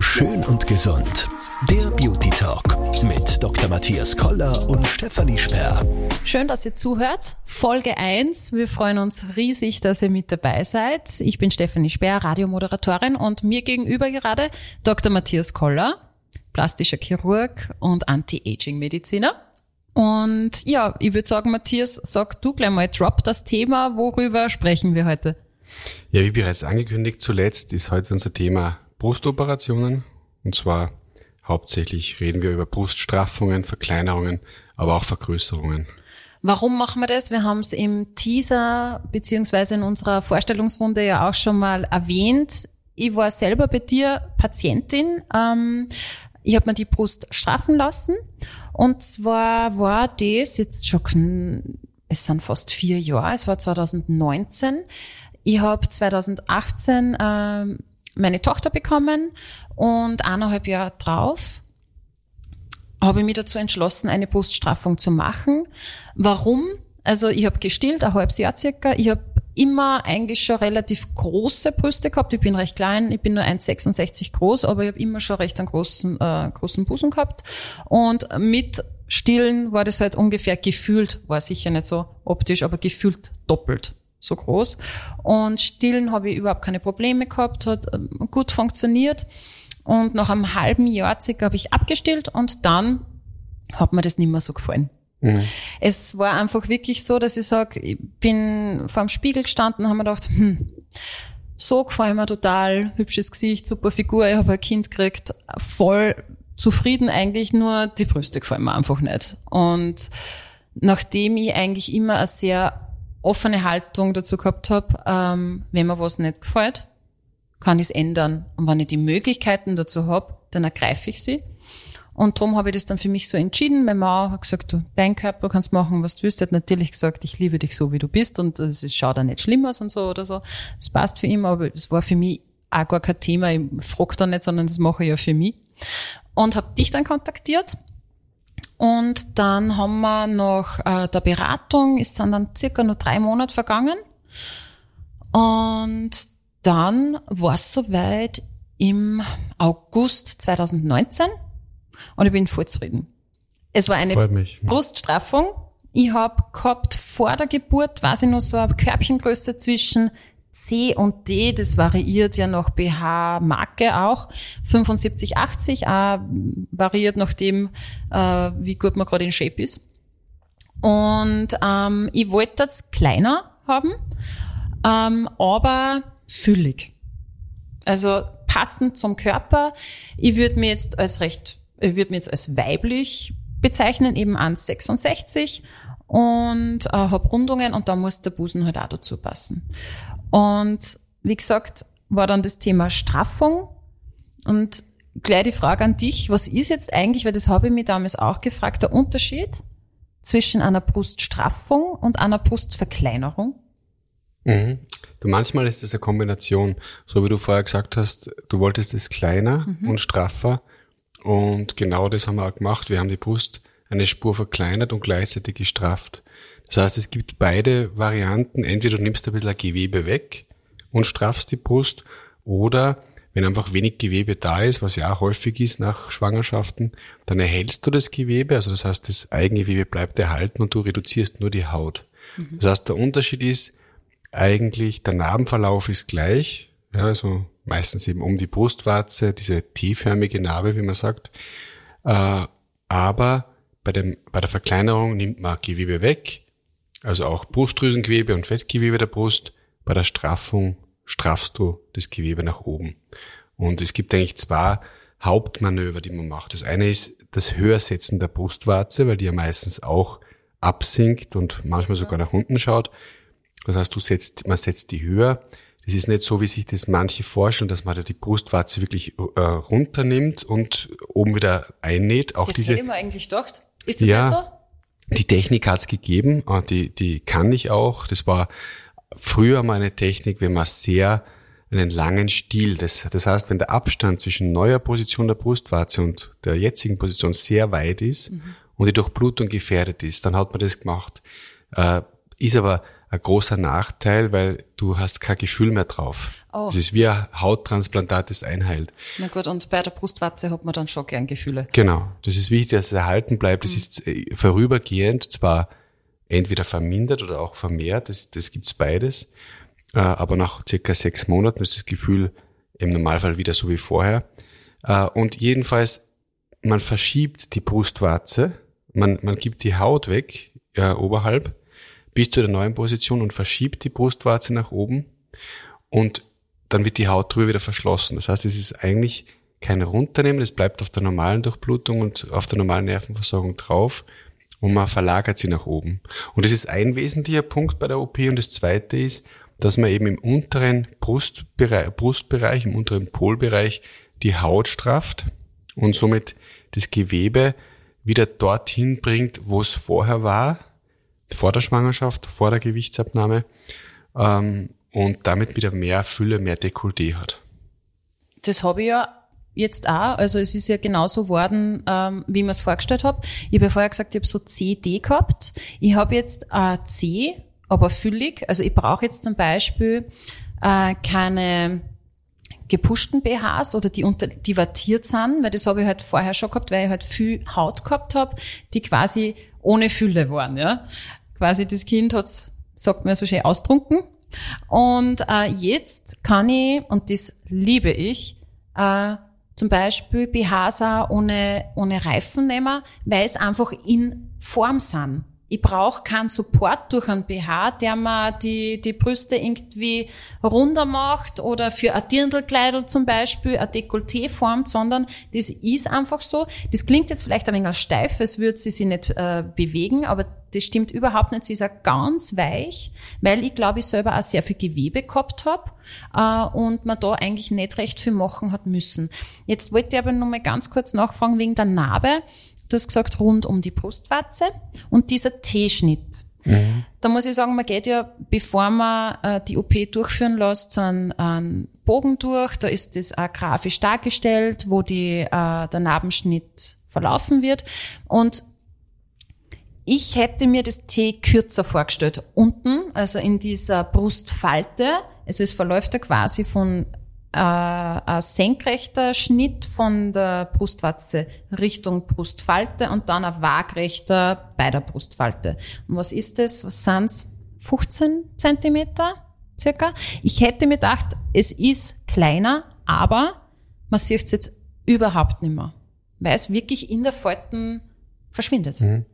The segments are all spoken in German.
Schön und gesund. Der Beauty Talk mit Dr. Matthias Koller und Stefanie Sperr. Schön, dass ihr zuhört. Folge 1. Wir freuen uns riesig, dass ihr mit dabei seid. Ich bin Stefanie Sperr, Radiomoderatorin und mir gegenüber gerade Dr. Matthias Koller, plastischer Chirurg und Anti-Aging-Mediziner. Und ja, ich würde sagen, Matthias, sag du gleich mal, drop das Thema. Worüber sprechen wir heute? Ja, wie bereits angekündigt, zuletzt ist heute unser Thema Brustoperationen. Und zwar hauptsächlich reden wir über Bruststraffungen, Verkleinerungen, aber auch Vergrößerungen. Warum machen wir das? Wir haben es im Teaser beziehungsweise in unserer Vorstellungsrunde ja auch schon mal erwähnt. Ich war selber bei dir Patientin. Ähm, ich habe mir die Brust straffen lassen. Und zwar war das jetzt schon, es sind fast vier Jahre, es war 2019. Ich habe 2018 ähm, meine Tochter bekommen und eineinhalb Jahre drauf habe ich mich dazu entschlossen, eine Bruststraffung zu machen. Warum? Also ich habe gestillt, ein halbes Jahr circa. Ich habe immer eigentlich schon relativ große Brüste gehabt. Ich bin recht klein, ich bin nur 1,66 groß, aber ich habe immer schon recht einen großen, äh, großen Busen gehabt. Und mit Stillen war das halt ungefähr gefühlt, war sicher nicht so optisch, aber gefühlt doppelt so groß. Und Stillen habe ich überhaupt keine Probleme gehabt, hat ähm, gut funktioniert. Und nach einem halben Jahr circa habe ich abgestillt und dann hat mir das nicht mehr so gefallen. Mhm. Es war einfach wirklich so, dass ich sage, ich bin vor dem Spiegel gestanden und habe mir gedacht, hm, so gefällt mir total, hübsches Gesicht, super Figur, ich habe ein Kind gekriegt, voll zufrieden eigentlich, nur die Brüste gefallen mir einfach nicht. Und nachdem ich eigentlich immer eine sehr offene Haltung dazu gehabt habe, ähm, wenn mir was nicht gefällt, kann ich es ändern. Und wenn ich die Möglichkeiten dazu habe, dann ergreife ich sie. Und darum habe ich das dann für mich so entschieden. Meine Mama hat gesagt, du, dein Körper kannst machen, was du willst. Er hat natürlich gesagt, ich liebe dich so, wie du bist und es schaut auch nicht schlimm aus und so oder so. Das passt für ihn, aber es war für mich auch gar kein Thema. Ich frage da nicht, sondern das mache ich ja für mich. Und habe dich dann kontaktiert und dann haben wir nach äh, der Beratung, es sind dann circa nur drei Monate vergangen. Und dann war es soweit im August 2019 und ich bin voll zufrieden. Es war eine Bruststraffung. Ich habe gehabt vor der Geburt, weiß ich noch, so eine Körbchengröße zwischen C und D, das variiert ja nach BH-Marke auch. 75, 80 auch variiert nach dem, äh, wie gut man gerade in Shape ist. Und ähm, ich wollte das kleiner haben, ähm, aber füllig. Also passend zum Körper. Ich würde mir jetzt als recht, ich würde mir jetzt als weiblich bezeichnen, eben 1,66 und äh, habe Rundungen und da muss der Busen halt auch dazu passen. Und wie gesagt, war dann das Thema Straffung und gleich die Frage an dich, was ist jetzt eigentlich, weil das habe ich mir damals auch gefragt, der Unterschied zwischen einer Bruststraffung und einer Brustverkleinerung? Mhm. Du, manchmal ist es eine Kombination, so wie du vorher gesagt hast, du wolltest es kleiner mhm. und straffer und genau das haben wir auch gemacht. Wir haben die Brust eine Spur verkleinert und gleichzeitig gestrafft. Das heißt, es gibt beide Varianten. Entweder du nimmst ein bisschen Gewebe weg und straffst die Brust oder wenn einfach wenig Gewebe da ist, was ja auch häufig ist nach Schwangerschaften, dann erhältst du das Gewebe, also das heißt, das Eigengewebe bleibt erhalten und du reduzierst nur die Haut. Mhm. Das heißt, der Unterschied ist eigentlich, der Narbenverlauf ist gleich, ja, also meistens eben um die Brustwarze, diese T-förmige Narbe, wie man sagt, äh, aber bei, dem, bei der Verkleinerung nimmt man Gewebe weg, also auch Brustdrüsengewebe und Fettgewebe der Brust. Bei der Straffung straffst du das Gewebe nach oben. Und es gibt eigentlich zwei Hauptmanöver, die man macht. Das eine ist das Höhersetzen der Brustwarze, weil die ja meistens auch absinkt und manchmal sogar nach unten schaut. Das heißt, du setzt, man setzt die höher. Das ist nicht so, wie sich das manche vorstellen, dass man da die Brustwarze wirklich äh, runternimmt und oben wieder einnäht. Auch das diese, hätte ich mir eigentlich gedacht. Ist das ja, nicht so? Die Technik hat's gegeben, die, die kann ich auch. Das war früher meine Technik, wenn man sehr einen langen Stiel, das, das heißt, wenn der Abstand zwischen neuer Position der Brustwarze und der jetzigen Position sehr weit ist mhm. und die Durchblutung gefährdet ist, dann hat man das gemacht. Äh, ist aber ein großer Nachteil, weil du hast kein Gefühl mehr drauf. Oh. Das ist wie ein Hauttransplantat, das einheilt. Na gut, und bei der Brustwarze hat man dann schon gern Gefühle. Genau. Das ist wichtig, dass es erhalten bleibt. Das mhm. ist äh, vorübergehend zwar entweder vermindert oder auch vermehrt, das, das gibt's beides. Äh, aber nach circa sechs Monaten ist das Gefühl im Normalfall wieder so wie vorher. Äh, und jedenfalls, man verschiebt die Brustwarze, man, man gibt die Haut weg, äh, oberhalb, bis zu der neuen Position und verschiebt die Brustwarze nach oben und dann wird die Haut drüber wieder verschlossen. Das heißt, es ist eigentlich kein Runternehmen, es bleibt auf der normalen Durchblutung und auf der normalen Nervenversorgung drauf und man verlagert sie nach oben. Und das ist ein wesentlicher Punkt bei der OP und das zweite ist, dass man eben im unteren Brustbereich, Brustbereich im unteren Polbereich die Haut strafft und somit das Gewebe wieder dorthin bringt, wo es vorher war, vor der Schwangerschaft, vor der Gewichtsabnahme ähm, und damit wieder mehr Fülle, mehr Dekolleté hat. Das habe ich ja jetzt auch, also es ist ja genauso worden, ähm, wie ich mir es vorgestellt habe. Ich habe ja vorher gesagt, ich habe so C, D gehabt. Ich habe jetzt äh, C, aber füllig. Also ich brauche jetzt zum Beispiel äh, keine gepuschten BHs oder die unter, die wattiert sind, weil das habe ich halt vorher schon gehabt, weil ich halt viel Haut gehabt habe, die quasi ohne Fülle waren, ja. Quasi das Kind hat's, sagt man so schön, austrunken. Und äh, jetzt kann ich, und das liebe ich, äh, zum Beispiel BHs ohne, ohne Reifen nehmen, weil es einfach in Form sind. Ich brauche keinen Support durch einen BH, der mir die, die Brüste irgendwie runder macht oder für ein Dirndlkleidel zum Beispiel ein Dekolleté formt, sondern das ist einfach so. Das klingt jetzt vielleicht ein wenig steif, als würde sie sich nicht äh, bewegen, aber das stimmt überhaupt nicht. Sie ist auch ganz weich, weil ich glaube, ich selber auch sehr viel Gewebe gehabt habe äh, und man da eigentlich nicht recht viel machen hat müssen. Jetzt wollte ich aber noch mal ganz kurz nachfragen wegen der Narbe. Du hast gesagt, rund um die Brustwarze und dieser T-Schnitt. Mhm. Da muss ich sagen, man geht ja, bevor man äh, die OP durchführen lässt, so einen, einen Bogen durch. Da ist das auch grafisch dargestellt, wo die, äh, der Narbenschnitt verlaufen wird. Und ich hätte mir das T kürzer vorgestellt. Unten, also in dieser Brustfalte. Also es verläuft ja quasi von äh, ein senkrechter Schnitt von der Brustwarze Richtung Brustfalte und dann ein waagrechter bei der Brustfalte. Und was ist das? Was sind's? 15 Zentimeter circa? Ich hätte mir gedacht, es ist kleiner, aber man sieht es jetzt überhaupt nicht mehr, weil es wirklich in der Falten verschwindet. Mhm.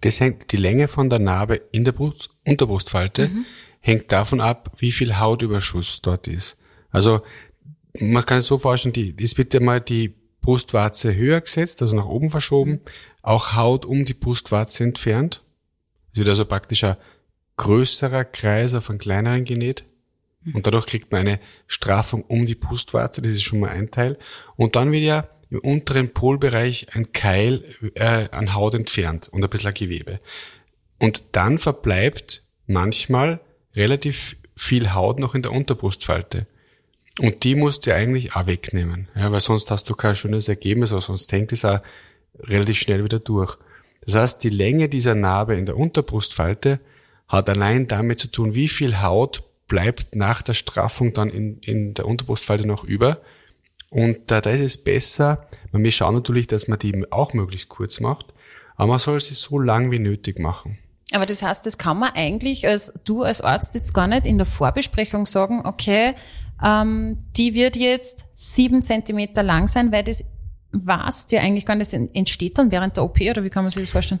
Das hängt, die Länge von der Narbe in der Brust, Unterbrustfalte mhm. hängt davon ab, wie viel Hautüberschuss dort ist. Also man kann es so vorstellen, die, es wird einmal die Brustwarze höher gesetzt, also nach oben verschoben, auch Haut um die Brustwarze entfernt. Es wird also praktisch ein größerer Kreis auf einen kleineren genäht. Und dadurch kriegt man eine Straffung um die Brustwarze, das ist schon mal ein Teil. Und dann wird ja im unteren Polbereich ein Keil äh, an Haut entfernt und ein bisschen Gewebe. Und dann verbleibt manchmal relativ viel Haut noch in der Unterbrustfalte. Und die musst du eigentlich auch wegnehmen, ja, weil sonst hast du kein schönes Ergebnis, oder sonst hängt es auch relativ schnell wieder durch. Das heißt, die Länge dieser Narbe in der Unterbrustfalte hat allein damit zu tun, wie viel Haut bleibt nach der Straffung dann in, in der Unterbrustfalte noch über. Und da, da ist es besser, wir schauen natürlich, dass man die auch möglichst kurz macht, aber man soll sie so lang wie nötig machen. Aber das heißt, das kann man eigentlich als du als Arzt jetzt gar nicht in der Vorbesprechung sagen, okay, ähm, die wird jetzt sieben Zentimeter lang sein, weil das weißt ja eigentlich gar nicht, das entsteht dann während der OP oder wie kann man sich das vorstellen?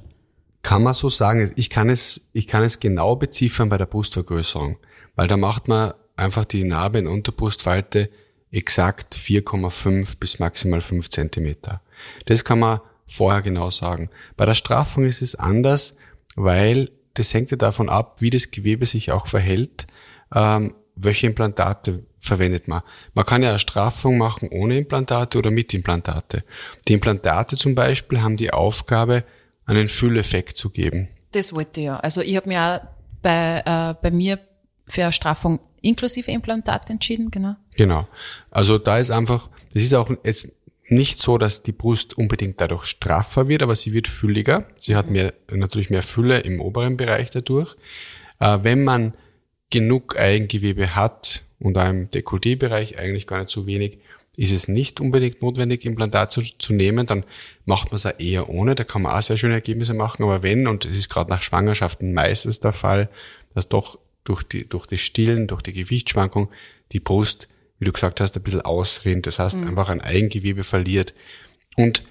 Kann man so sagen. Ich kann es, ich kann es genau beziffern bei der Brustvergrößerung, weil da macht man einfach die Narbe in Unterbrustfalte exakt 4,5 bis maximal 5 Zentimeter. Das kann man vorher genau sagen. Bei der Straffung ist es anders, weil das hängt ja davon ab, wie das Gewebe sich auch verhält, ähm, welche Implantate verwendet man. Man kann ja eine Straffung machen ohne Implantate oder mit Implantate. Die Implantate zum Beispiel haben die Aufgabe, einen Fülleffekt zu geben. Das wollte ich ja. Also ich habe mir auch bei, äh, bei mir für eine Straffung inklusive Implantate entschieden, genau. Genau. Also da ist einfach, das ist auch jetzt nicht so, dass die Brust unbedingt dadurch straffer wird, aber sie wird fülliger. Sie hat mehr, natürlich mehr Fülle im oberen Bereich dadurch. Äh, wenn man genug Eigengewebe hat und auch im Dekolleté-Bereich eigentlich gar nicht so wenig, ist es nicht unbedingt notwendig, Implantat zu, zu nehmen, dann macht man es auch eher ohne. Da kann man auch sehr schöne Ergebnisse machen. Aber wenn, und es ist gerade nach Schwangerschaften meistens der Fall, dass doch durch die, durch das Stillen, durch die Gewichtsschwankung die Brust, wie du gesagt hast, ein bisschen ausrinnt. Das heißt, mhm. einfach ein Eigengewebe verliert. Und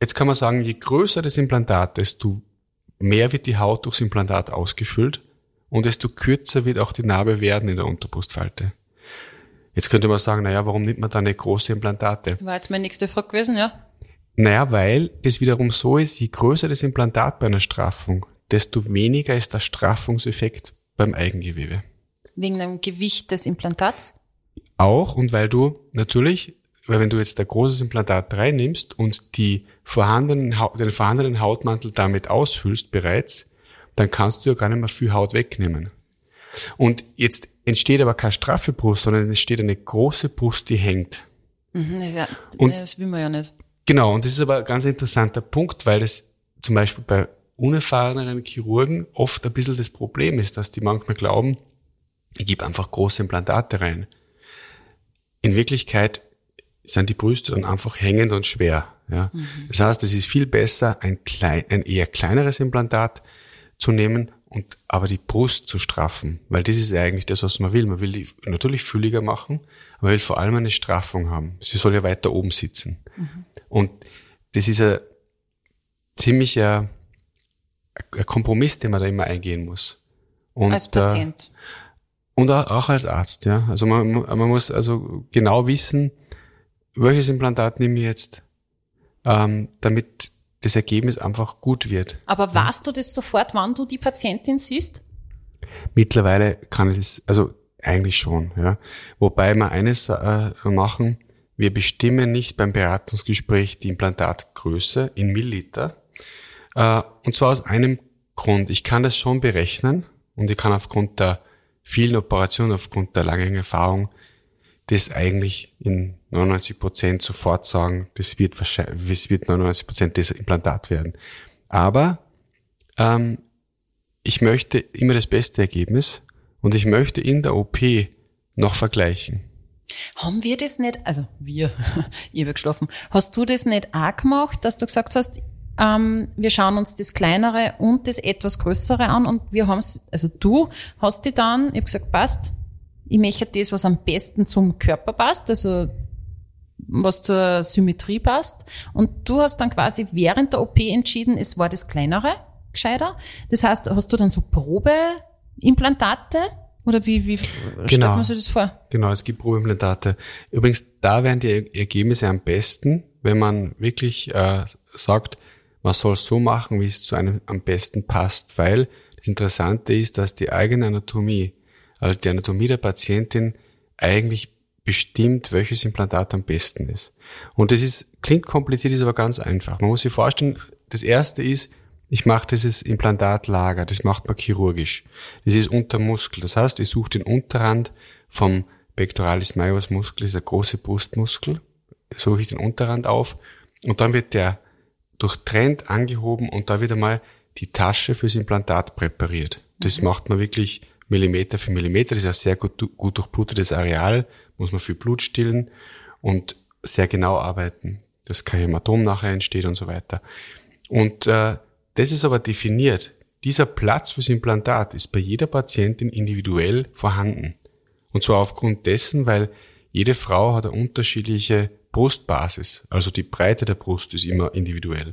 jetzt kann man sagen, je größer das Implantat, desto mehr wird die Haut durchs Implantat ausgefüllt und desto kürzer wird auch die Narbe werden in der Unterbrustfalte. Jetzt könnte man sagen, naja, warum nimmt man da nicht große Implantate? War jetzt meine nächste Frage gewesen, ja? Naja, weil das wiederum so ist, je größer das Implantat bei einer Straffung, desto weniger ist der Straffungseffekt beim Eigengewebe. Wegen dem Gewicht des Implantats? Auch und weil du natürlich, weil wenn du jetzt ein großes Implantat reinnimmst und die vorhandenen, den vorhandenen Hautmantel damit ausfüllst bereits, dann kannst du ja gar nicht mehr viel Haut wegnehmen. Und jetzt entsteht aber keine straffe Brust, sondern es entsteht eine große Brust, die hängt. Mhm, das, ja, und, das will man ja nicht. Genau, und das ist aber ein ganz interessanter Punkt, weil das zum Beispiel bei unerfahrenen Chirurgen oft ein bisschen das Problem ist, dass die manchmal glauben, ich gebe einfach große Implantate rein. In Wirklichkeit sind die Brüste dann einfach hängend und schwer. Ja? Mhm. Das heißt, es ist viel besser, ein, klein, ein eher kleineres Implantat zu nehmen und aber die Brust zu straffen, weil das ist eigentlich das, was man will. Man will die natürlich fülliger machen, aber man will vor allem eine Straffung haben. Sie soll ja weiter oben sitzen. Mhm. Und das ist ein ziemlicher ein Kompromiss, den man da immer eingehen muss. Und, als Patient. Äh, und auch als Arzt, ja. Also man, man muss also genau wissen, welches Implantat nehme ich jetzt, ähm, damit das Ergebnis einfach gut wird. Aber weißt du das sofort, wann du die Patientin siehst? Mittlerweile kann ich das, also eigentlich schon, ja. Wobei wir eines äh, machen, wir bestimmen nicht beim Beratungsgespräch die Implantatgröße in Milliliter. Äh, und zwar aus einem Grund. Ich kann das schon berechnen und ich kann aufgrund der vielen Operationen, aufgrund der langen Erfahrung, das eigentlich in 99 Prozent sofort sagen, das wird wahrscheinlich, es wird 99 Prozent das Implantat werden. Aber ähm, ich möchte immer das beste Ergebnis und ich möchte in der OP noch vergleichen. Haben wir das nicht, also wir, ich habe geschlafen, hast du das nicht auch gemacht, dass du gesagt hast, ähm, wir schauen uns das Kleinere und das etwas Größere an und wir haben es, also du hast die dann, ich habe gesagt, passt, ich möchte das, was am besten zum Körper passt, also was zur Symmetrie passt. Und du hast dann quasi während der OP entschieden, es war das kleinere gescheiter. Das heißt, hast du dann so Probeimplantate? Oder wie, wie genau. stellt man sich das vor? Genau, es gibt Probeimplantate. Übrigens, da wären die Ergebnisse am besten, wenn man wirklich äh, sagt, man soll es so machen, wie es zu einem am besten passt, weil das Interessante ist, dass die eigene Anatomie, also die Anatomie der Patientin eigentlich bestimmt, welches Implantat am besten ist. Und das ist, klingt kompliziert, ist aber ganz einfach. Man muss sich vorstellen, das erste ist, ich mache dieses Implantatlager, das macht man chirurgisch. Das ist unter Muskel. Das heißt, ich suche den Unterrand vom Pectoralis major Muskel, das ist der große Brustmuskel, suche ich den Unterrand auf und dann wird der durchtrennt, angehoben und da wird einmal die Tasche fürs Implantat präpariert. Das mhm. macht man wirklich Millimeter für Millimeter. Das ist ein sehr gut, gut durchblutetes Areal, muss man viel Blut stillen und sehr genau arbeiten, dass kein Hämatom nachher entsteht und so weiter. Und äh, das ist aber definiert. Dieser Platz fürs Implantat ist bei jeder Patientin individuell vorhanden. Und zwar aufgrund dessen, weil jede Frau hat eine unterschiedliche Brustbasis. Also die Breite der Brust ist immer individuell.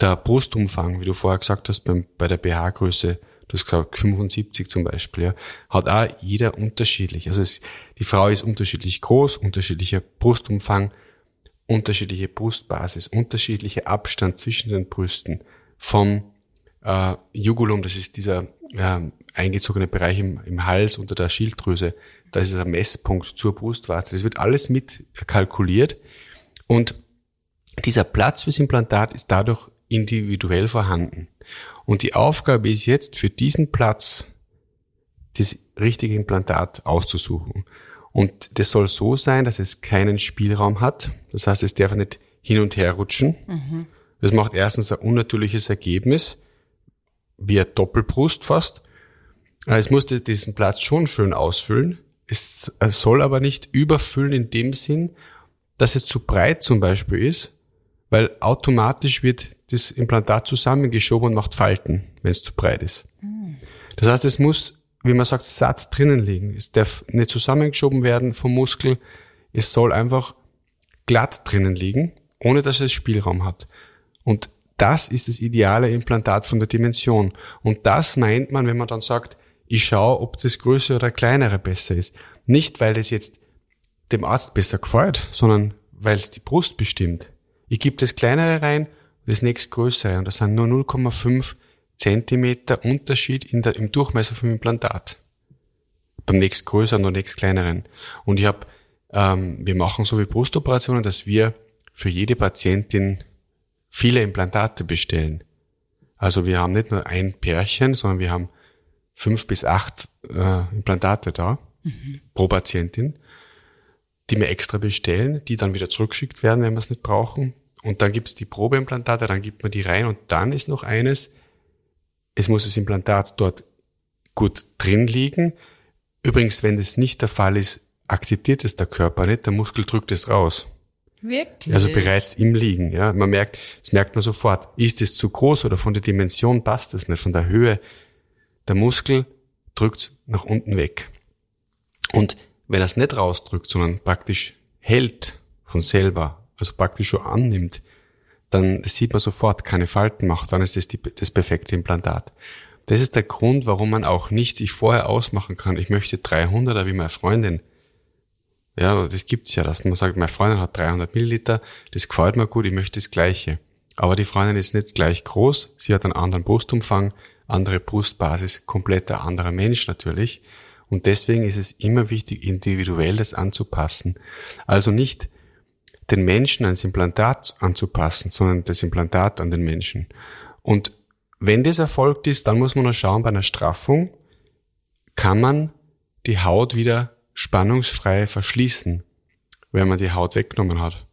Der Brustumfang, wie du vorher gesagt hast, beim, bei der BH-Größe du hast gesagt 75 zum Beispiel, ja, hat auch jeder unterschiedlich. Also es, die Frau ist unterschiedlich groß, unterschiedlicher Brustumfang, unterschiedliche Brustbasis, unterschiedlicher Abstand zwischen den Brüsten vom äh, Jugulum, das ist dieser äh, eingezogene Bereich im, im Hals unter der Schilddrüse, das ist ein Messpunkt zur Brustwarze. Das wird alles mit kalkuliert und dieser Platz fürs Implantat ist dadurch individuell vorhanden. Und die Aufgabe ist jetzt für diesen Platz das richtige Implantat auszusuchen. Und das soll so sein, dass es keinen Spielraum hat. Das heißt, es darf nicht hin und her rutschen. Mhm. Das macht erstens ein unnatürliches Ergebnis, wie eine Doppelbrust fast. Es muss diesen Platz schon schön ausfüllen, es soll aber nicht überfüllen in dem Sinn, dass es zu breit zum Beispiel ist, weil automatisch wird das Implantat zusammengeschoben und macht Falten, wenn es zu breit ist. Das heißt, es muss, wie man sagt, satt drinnen liegen. Es darf nicht zusammengeschoben werden vom Muskel. Es soll einfach glatt drinnen liegen, ohne dass es Spielraum hat. Und das ist das ideale Implantat von der Dimension. Und das meint man, wenn man dann sagt, ich schaue, ob das größere oder kleinere besser ist. Nicht, weil es jetzt dem Arzt besser gefällt, sondern weil es die Brust bestimmt. Ich gebe das kleinere rein, das nächst größere und das sind nur 0,5 Zentimeter Unterschied in der, im Durchmesser vom Implantat. Beim nächst größeren und nächst kleineren. Und ich habe, ähm, wir machen so wie Brustoperationen, dass wir für jede Patientin viele Implantate bestellen. Also wir haben nicht nur ein Pärchen, sondern wir haben fünf bis acht äh, Implantate da mhm. pro Patientin, die wir extra bestellen, die dann wieder zurückgeschickt werden, wenn wir es nicht brauchen. Und dann gibt's die Probeimplantate, dann gibt man die rein und dann ist noch eines, es muss das Implantat dort gut drin liegen. Übrigens, wenn das nicht der Fall ist, akzeptiert es der Körper nicht, der Muskel drückt es raus. Wirklich? Also bereits im Liegen, ja. Man merkt, das merkt man sofort. Ist es zu groß oder von der Dimension passt es nicht, von der Höhe. Der Muskel drückt nach unten weg. Und wenn er es nicht rausdrückt, sondern praktisch hält von selber, also praktisch schon annimmt, dann sieht man sofort keine Falten macht, dann ist das die, das perfekte Implantat. Das ist der Grund, warum man auch nicht sich vorher ausmachen kann, ich möchte 300er wie meine Freundin. Ja, das gibt's ja, dass man sagt, meine Freundin hat 300 Milliliter, das gefällt mir gut, ich möchte das Gleiche. Aber die Freundin ist nicht gleich groß, sie hat einen anderen Brustumfang, andere Brustbasis, komplett ein anderer Mensch natürlich. Und deswegen ist es immer wichtig, individuell das anzupassen. Also nicht den Menschen ans Implantat anzupassen, sondern das Implantat an den Menschen. Und wenn das erfolgt ist, dann muss man noch schauen, bei einer Straffung kann man die Haut wieder spannungsfrei verschließen, wenn man die Haut weggenommen hat.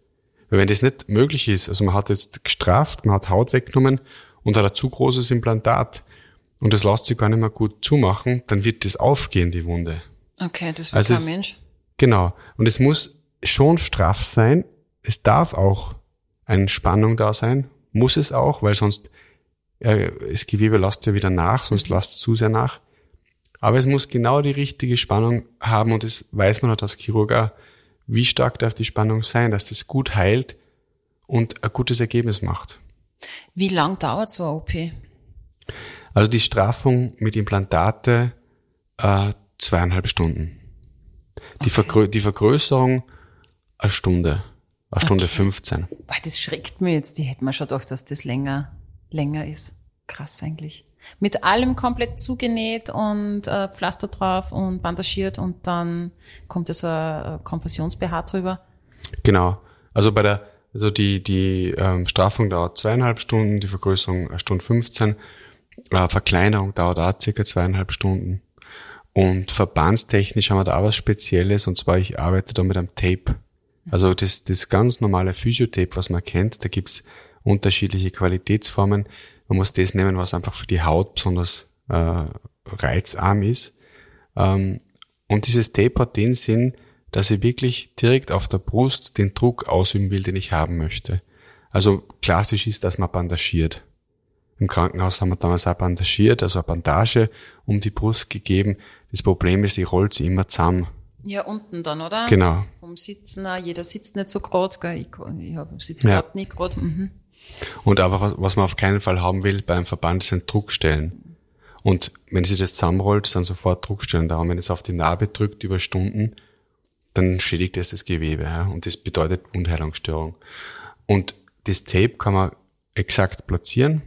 Weil wenn das nicht möglich ist, also man hat jetzt gestraft, man hat Haut weggenommen und hat ein zu großes Implantat und das lässt sich gar nicht mehr gut zumachen, dann wird das aufgehen, die Wunde. Okay, das wird also kein Mensch. Genau. Und es muss schon straff sein, es darf auch eine Spannung da sein, muss es auch, weil sonst äh, das Gewebe lässt ja wieder nach, sonst mhm. lasst es zu sehr nach. Aber es muss genau die richtige Spannung haben und das weiß man halt als Chirurg auch, wie stark darf die Spannung sein, dass das gut heilt und ein gutes Ergebnis macht. Wie lang dauert so eine OP? Also die Straffung mit Implantate äh, zweieinhalb Stunden. Die, okay. Vergrö die Vergrößerung eine Stunde. Eine Stunde okay. 15. Boah, das schreckt mir jetzt. Die hätten mir schon gedacht, dass das länger, länger ist. Krass eigentlich. Mit allem komplett zugenäht und äh, Pflaster drauf und bandagiert und dann kommt da so ein Kompressions-BH drüber. Genau. Also bei der, also die, die ähm, Straffung dauert zweieinhalb Stunden, die Vergrößerung eine Stunde 15, äh, Verkleinerung dauert auch circa zweieinhalb Stunden. Und verbandstechnisch haben wir da auch was Spezielles, und zwar ich arbeite da mit einem Tape. Also das, das ganz normale Physiotape, was man kennt, da gibt's unterschiedliche Qualitätsformen. Man muss das nehmen, was einfach für die Haut besonders äh, reizarm ist. Ähm, und dieses Tape hat den Sinn, dass ich wirklich direkt auf der Brust den Druck ausüben will, den ich haben möchte. Also klassisch ist, dass man bandagiert. Im Krankenhaus haben wir damals auch bandagiert, also eine Bandage um die Brust gegeben. Das Problem ist, ich rollt sie immer zusammen. Ja, unten dann, oder? Genau. Vom Sitzen auch. Jeder sitzt nicht so gerade, gell? Ich, ich hab, sitze ja. gerade nicht gerade. Mhm. Und einfach, was, was man auf keinen Fall haben will beim Verband, sind Druckstellen. Und wenn sie das zusammenrollt, sind sofort Druckstellen da. Und wenn es auf die Narbe drückt über Stunden, dann schädigt es das Gewebe. Ja? Und das bedeutet Wundheilungsstörung. Und das Tape kann man exakt platzieren.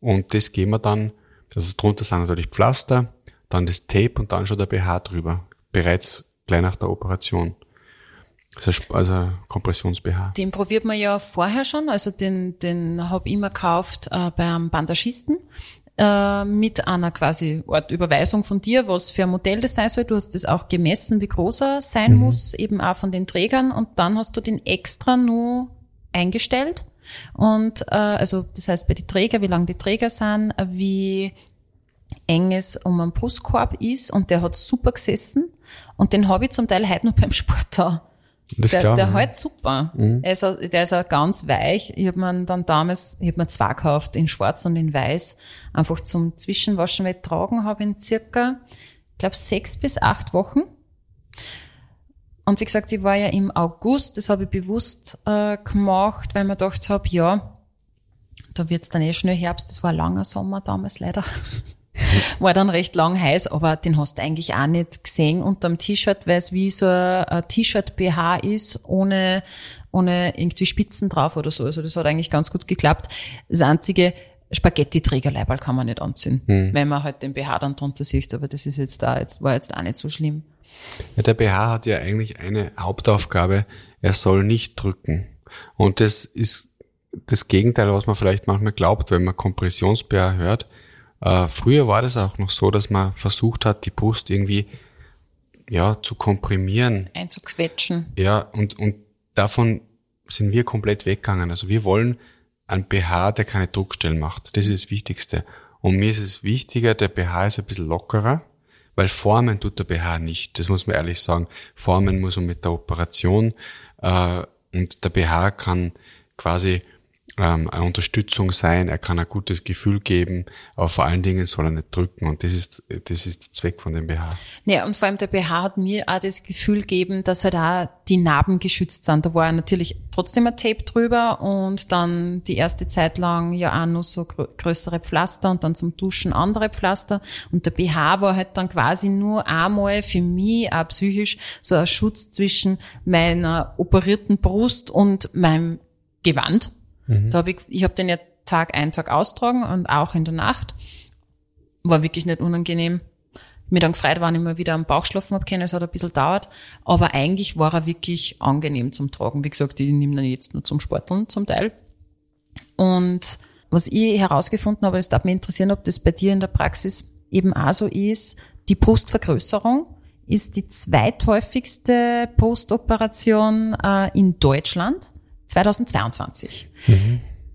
Und das gehen wir dann, also drunter sind natürlich Pflaster, dann das Tape und dann schon der BH drüber bereits gleich nach der Operation. Also, also Kompressions-BH. Den probiert man ja vorher schon, also den, den habe ich immer gekauft äh, beim Bandagisten äh, mit einer quasi Art Überweisung von dir, was für ein Modell das sein soll. Du hast das auch gemessen, wie groß er sein mhm. muss, eben auch von den Trägern und dann hast du den extra nur eingestellt. Und äh, also das heißt bei den Träger, wie lang die Träger sind, wie enges um einen Brustkorb ist und der hat super gesessen und den habe ich zum Teil heute noch beim Sport da. Das der, klar, der ja. halt super. Er ist, auch- der ist auch ganz weich. Ich habe mir dann damals, ich habe mir zwei gekauft, in schwarz und in weiß. Einfach zum Zwischenwaschen, tragen habe in circa, ich glaube, sechs bis acht Wochen. Und wie gesagt, ich war ja im August, das habe ich bewusst äh, gemacht, weil ich mir gedacht habe, ja, da wird's dann eh schnell Herbst, das war ein langer Sommer damals leider. War dann recht lang heiß, aber den hast du eigentlich auch nicht gesehen unterm T-Shirt, weil es wie so ein T-Shirt-BH ist, ohne, ohne irgendwie Spitzen drauf oder so. Also das hat eigentlich ganz gut geklappt. Das einzige Spaghetti-Trägerleiberl kann man nicht anziehen, wenn man halt den BH dann drunter sieht, aber das ist jetzt da, jetzt, war jetzt auch nicht so schlimm. Ja, der BH hat ja eigentlich eine Hauptaufgabe, er soll nicht drücken. Und das ist das Gegenteil, was man vielleicht manchmal glaubt, wenn man Kompressions-BH hört. Äh, früher war das auch noch so, dass man versucht hat, die Brust irgendwie ja, zu komprimieren. Einzuquetschen. Ja, und, und davon sind wir komplett weggegangen. Also wir wollen einen BH, der keine Druckstellen macht. Das ist das Wichtigste. Und mir ist es wichtiger, der BH ist ein bisschen lockerer, weil formen tut der BH nicht. Das muss man ehrlich sagen. Formen muss man mit der Operation äh, und der BH kann quasi ähm, eine Unterstützung sein, er kann ein gutes Gefühl geben, aber vor allen Dingen soll er nicht drücken und das ist, das ist der Zweck von dem BH. Ja, und vor allem der BH hat mir auch das Gefühl gegeben, dass halt auch die Narben geschützt sind. Da war natürlich trotzdem ein Tape drüber und dann die erste Zeit lang ja auch nur so grö- größere Pflaster und dann zum Duschen andere Pflaster. Und der BH war halt dann quasi nur einmal für mich auch psychisch so ein Schutz zwischen meiner operierten Brust und meinem Gewand. Da hab ich, ich habe den ja Tag ein, Tag austragen und auch in der Nacht. War wirklich nicht unangenehm. Mir dann gefreut, wann ich mal wieder am Bauch schlafen hab können. Es hat ein bisschen dauert. Aber eigentlich war er wirklich angenehm zum Tragen. Wie gesagt, ich nehme ihn jetzt nur zum Sporteln zum Teil. Und was ich herausgefunden habe, das darf mich interessieren, ob das bei dir in der Praxis eben auch so ist, die Brustvergrößerung ist die zweithäufigste Postoperation äh, in Deutschland 2022.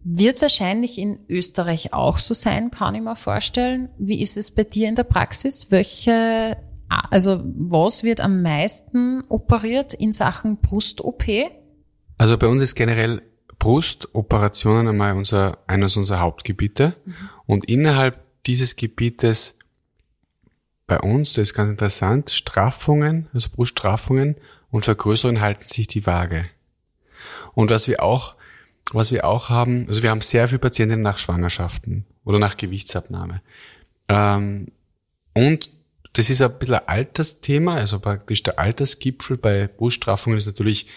Wird wahrscheinlich in Österreich auch so sein, kann ich mir vorstellen. Wie ist es bei dir in der Praxis? Welche, also was wird am meisten operiert in Sachen Brust-OP? Also bei uns ist generell Brustoperationen einmal unser, eines unserer Hauptgebiete. Und innerhalb dieses Gebietes bei uns, das ist ganz interessant, Straffungen, also Bruststraffungen und Vergrößerungen halten sich die Waage. Und was wir auch, was wir auch haben, also wir haben sehr viele Patientinnen nach Schwangerschaften oder nach Gewichtsabnahme. Ähm, und das ist ein bisschen ein Altersthema, also praktisch der Altersgipfel bei Bruststraffungen ist natürlich,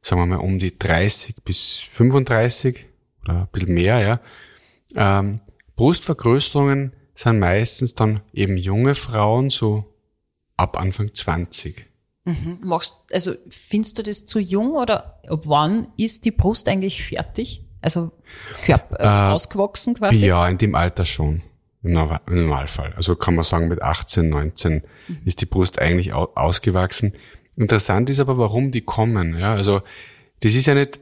sagen wir mal, um die 30 bis 35 oder ein bisschen mehr, ja. Ähm, Brustvergrößerungen sind meistens dann eben junge Frauen, so ab Anfang 20. Machst, also findest du das zu jung oder ab wann ist die Brust eigentlich fertig? Also Körper, äh, ausgewachsen quasi? Ja, in dem Alter schon. Im Norma- im Normalfall. Also kann man sagen, mit 18, 19 ist die Brust eigentlich au ausgewachsen. Interessant ist aber, warum die kommen. Ja, also das ist ja nicht,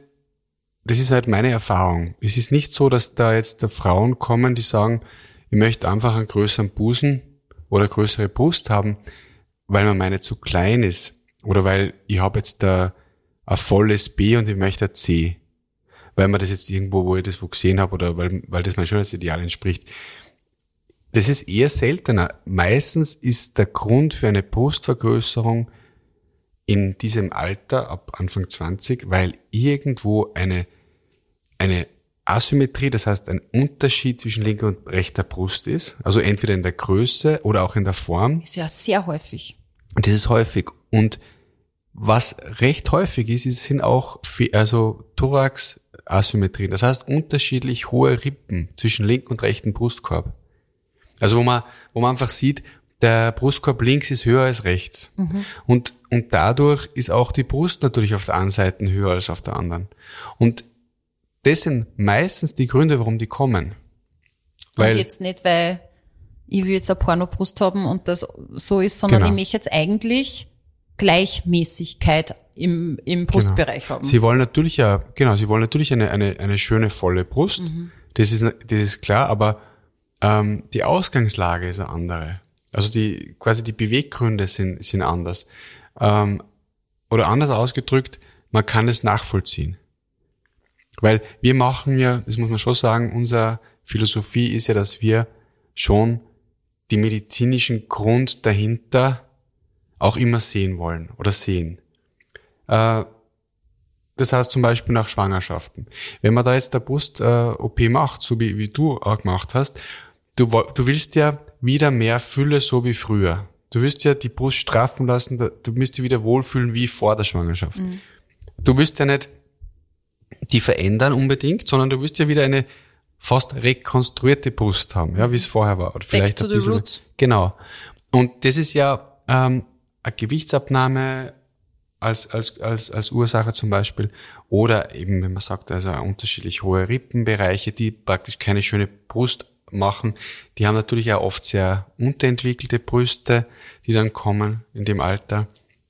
das ist halt meine Erfahrung. Es ist nicht so, dass da jetzt da Frauen kommen, die sagen, ich möchte einfach einen größeren Busen oder größere Brust haben, weil man meine zu klein ist. Oder weil ich habe jetzt da ein volles B und ich möchte ein C weil man das jetzt irgendwo, wo ich das wo gesehen habe oder weil, weil das mein Schönheitsideal entspricht. Das ist eher seltener. Meistens ist der Grund für eine Brustvergrößerung in diesem Alter, ab Anfang 20, weil irgendwo eine, eine Asymmetrie, das heißt ein Unterschied zwischen linker und rechter Brust ist, also entweder in der Größe oder auch in der Form. Ist ja sehr häufig. Und das ist häufig. Und was recht häufig ist, ist sind auch also Thorax-Asymmetrien. Das heißt unterschiedlich hohe Rippen zwischen linken und rechten Brustkorb. Also wo man, wo man einfach sieht, der Brustkorb links ist höher als rechts. Und, und dadurch ist auch die Brust natürlich auf der einen Seite höher als auf der anderen. Und das sind meistens die Gründe, warum die kommen. Weil, und jetzt nicht, weil ich will jetzt eine Pornobrust haben und das so ist, sondern Genau. ich möchte jetzt eigentlich Gleichmäßigkeit im, im Brustbereich haben. Sie wollen natürlich ja, genau, sie wollen natürlich eine, eine, eine schöne volle Brust. Das ist, das ist klar, aber ähm, die Ausgangslage ist eine andere. Also die quasi die Beweggründe sind, sind anders. Ähm, oder anders ausgedrückt, man kann es nachvollziehen. Weil wir machen ja, das muss man schon sagen, unsere Philosophie ist ja, dass wir schon die medizinischen Grund dahinter auch immer sehen wollen oder sehen. Äh, das heißt zum Beispiel nach Schwangerschaften. Wenn man da jetzt der Brust-OP äh, macht, so wie, wie du auch gemacht hast, du, du willst ja wieder mehr Fülle, so wie früher. Du willst ja die Brust straffen lassen, du müsst dich wieder wohlfühlen wie vor der Schwangerschaft. Mhm. Du willst ja nicht die verändern unbedingt, sondern du willst ja wieder eine fast rekonstruierte Brust haben, ja, wie es vorher war. Oder vielleicht Back to the roots. Genau. Und das ist ja ähm, eine Gewichtsabnahme als, als, als, als Ursache zum Beispiel. Oder eben, wenn man sagt, also unterschiedlich hohe Rippenbereiche, die praktisch keine schöne Brust machen. Die haben natürlich auch oft sehr unterentwickelte Brüste, die dann kommen in dem Alter.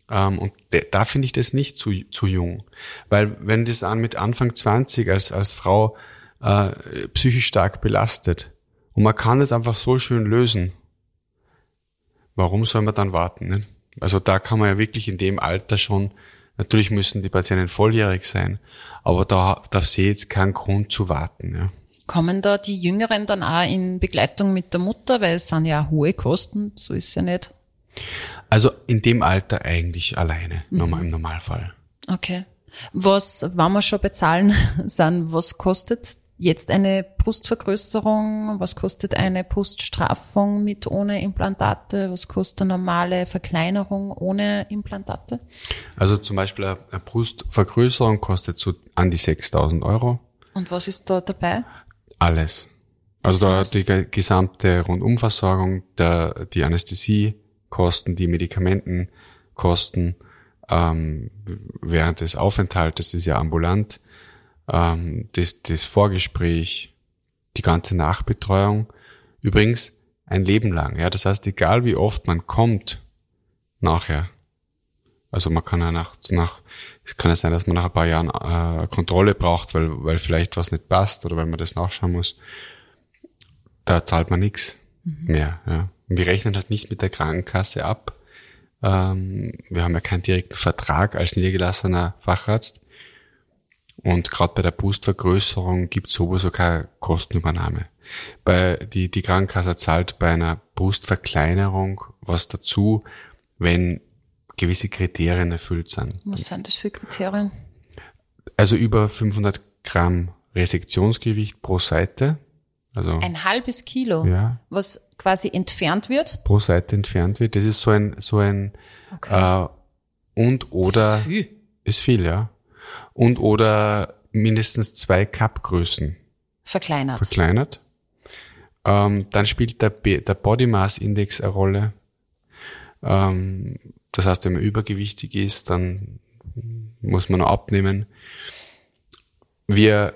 Ähm, und da finde ich das nicht zu, zu jung. Weil wenn das an mit Anfang 20 als, als Frau äh, psychisch stark belastet und man kann es einfach so schön lösen, warum soll man dann warten? Ne? Also da kann man ja wirklich in dem Alter schon, natürlich müssen die Patienten volljährig sein, aber da, da sehe ich jetzt keinen Grund zu warten. Ja. Kommen da die Jüngeren dann auch in Begleitung mit der Mutter, weil es sind ja hohe Kosten, so ist ja nicht. Also in dem Alter eigentlich alleine, mhm. im Normalfall. Okay. Was, wenn wir schon bezahlen sind, was kostet jetzt eine Brustvergrößerung? Was kostet eine Bruststraffung mit ohne Implantate? Was kostet eine normale Verkleinerung ohne Implantate? Also zum Beispiel eine Brustvergrößerung kostet so an die 6000 Euro. Und was ist da dabei? Alles. Also da die gesamte Rundumversorgung, der, die Anästhesiekosten, die Medikamentenkosten ähm, während des Aufenthaltes ist ja ambulant, ähm, das, das Vorgespräch, die ganze Nachbetreuung. Übrigens ein Leben lang. Ja, das heißt, egal wie oft man kommt nachher, also man kann ja nach, nach es kann ja sein, dass man nach ein paar Jahren äh, Kontrolle braucht, weil, weil vielleicht was nicht passt oder weil man das nachschauen muss. Da zahlt man nichts mhm. mehr. Ja. Und wir rechnen halt nicht mit der Krankenkasse ab. Ähm, wir haben ja keinen direkten Vertrag als niedergelassener Facharzt. Und gerade bei der Brustvergrößerung gibt es sowieso keine Kostenübernahme. Bei die, die Krankenkasse zahlt bei einer Brustverkleinerung was dazu, wenn gewisse Kriterien erfüllt sind. Was sind das für Kriterien? Also über 500 Gramm Resektionsgewicht pro Seite. Also ein halbes Kilo, ja. was quasi entfernt wird? Pro Seite entfernt wird. Das ist so ein, so ein okay. äh, und oder ist viel. Ist viel, ja. Und oder mindestens zwei Cup-Größen. Verkleinert. Verkleinert. Ähm, dann spielt der, der Body Mass Index eine Rolle. Ähm, das heißt, wenn man übergewichtig ist, dann muss man noch abnehmen. Wir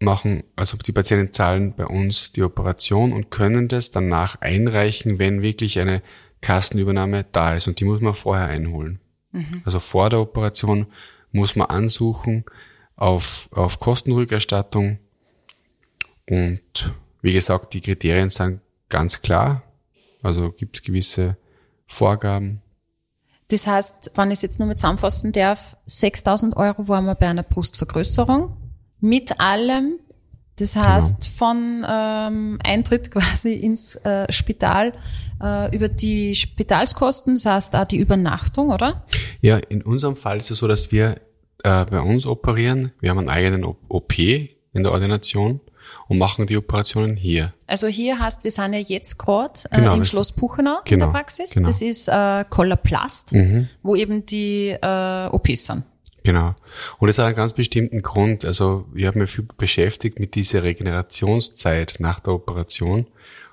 machen, also die Patienten zahlen bei uns die Operation und können das danach einreichen, wenn wirklich eine Kassenübernahme da ist. Und die muss man vorher einholen. Mhm. Also vor der Operation muss man ansuchen auf, auf Kostenrückerstattung. Und wie gesagt, die Kriterien sind ganz klar. Also gibt es gewisse Vorgaben. Das heißt, wenn ich es jetzt nur mit zusammenfassen darf, 6000 Euro waren wir bei einer Brustvergrößerung mit allem. Das genau. heißt, genau. von ähm, Eintritt quasi ins äh, Spital äh, über die Spitalskosten, das heißt auch die Übernachtung, oder? Ja, in unserem Fall ist es so, dass wir äh, bei uns operieren. Wir haben einen eigenen OP in der Ordination und machen die Operationen hier. Also hier heißt, wir sind ja jetzt gerade äh, genau, im Schloss Puchenau genau, in der genau, Praxis. Genau. Das ist äh, Koloplast, mhm. wo eben die äh, OPs sind. Genau. Und das hat einen ganz bestimmten Grund. Also ich habe mich viel beschäftigt mit dieser Regenerationszeit nach der Operation.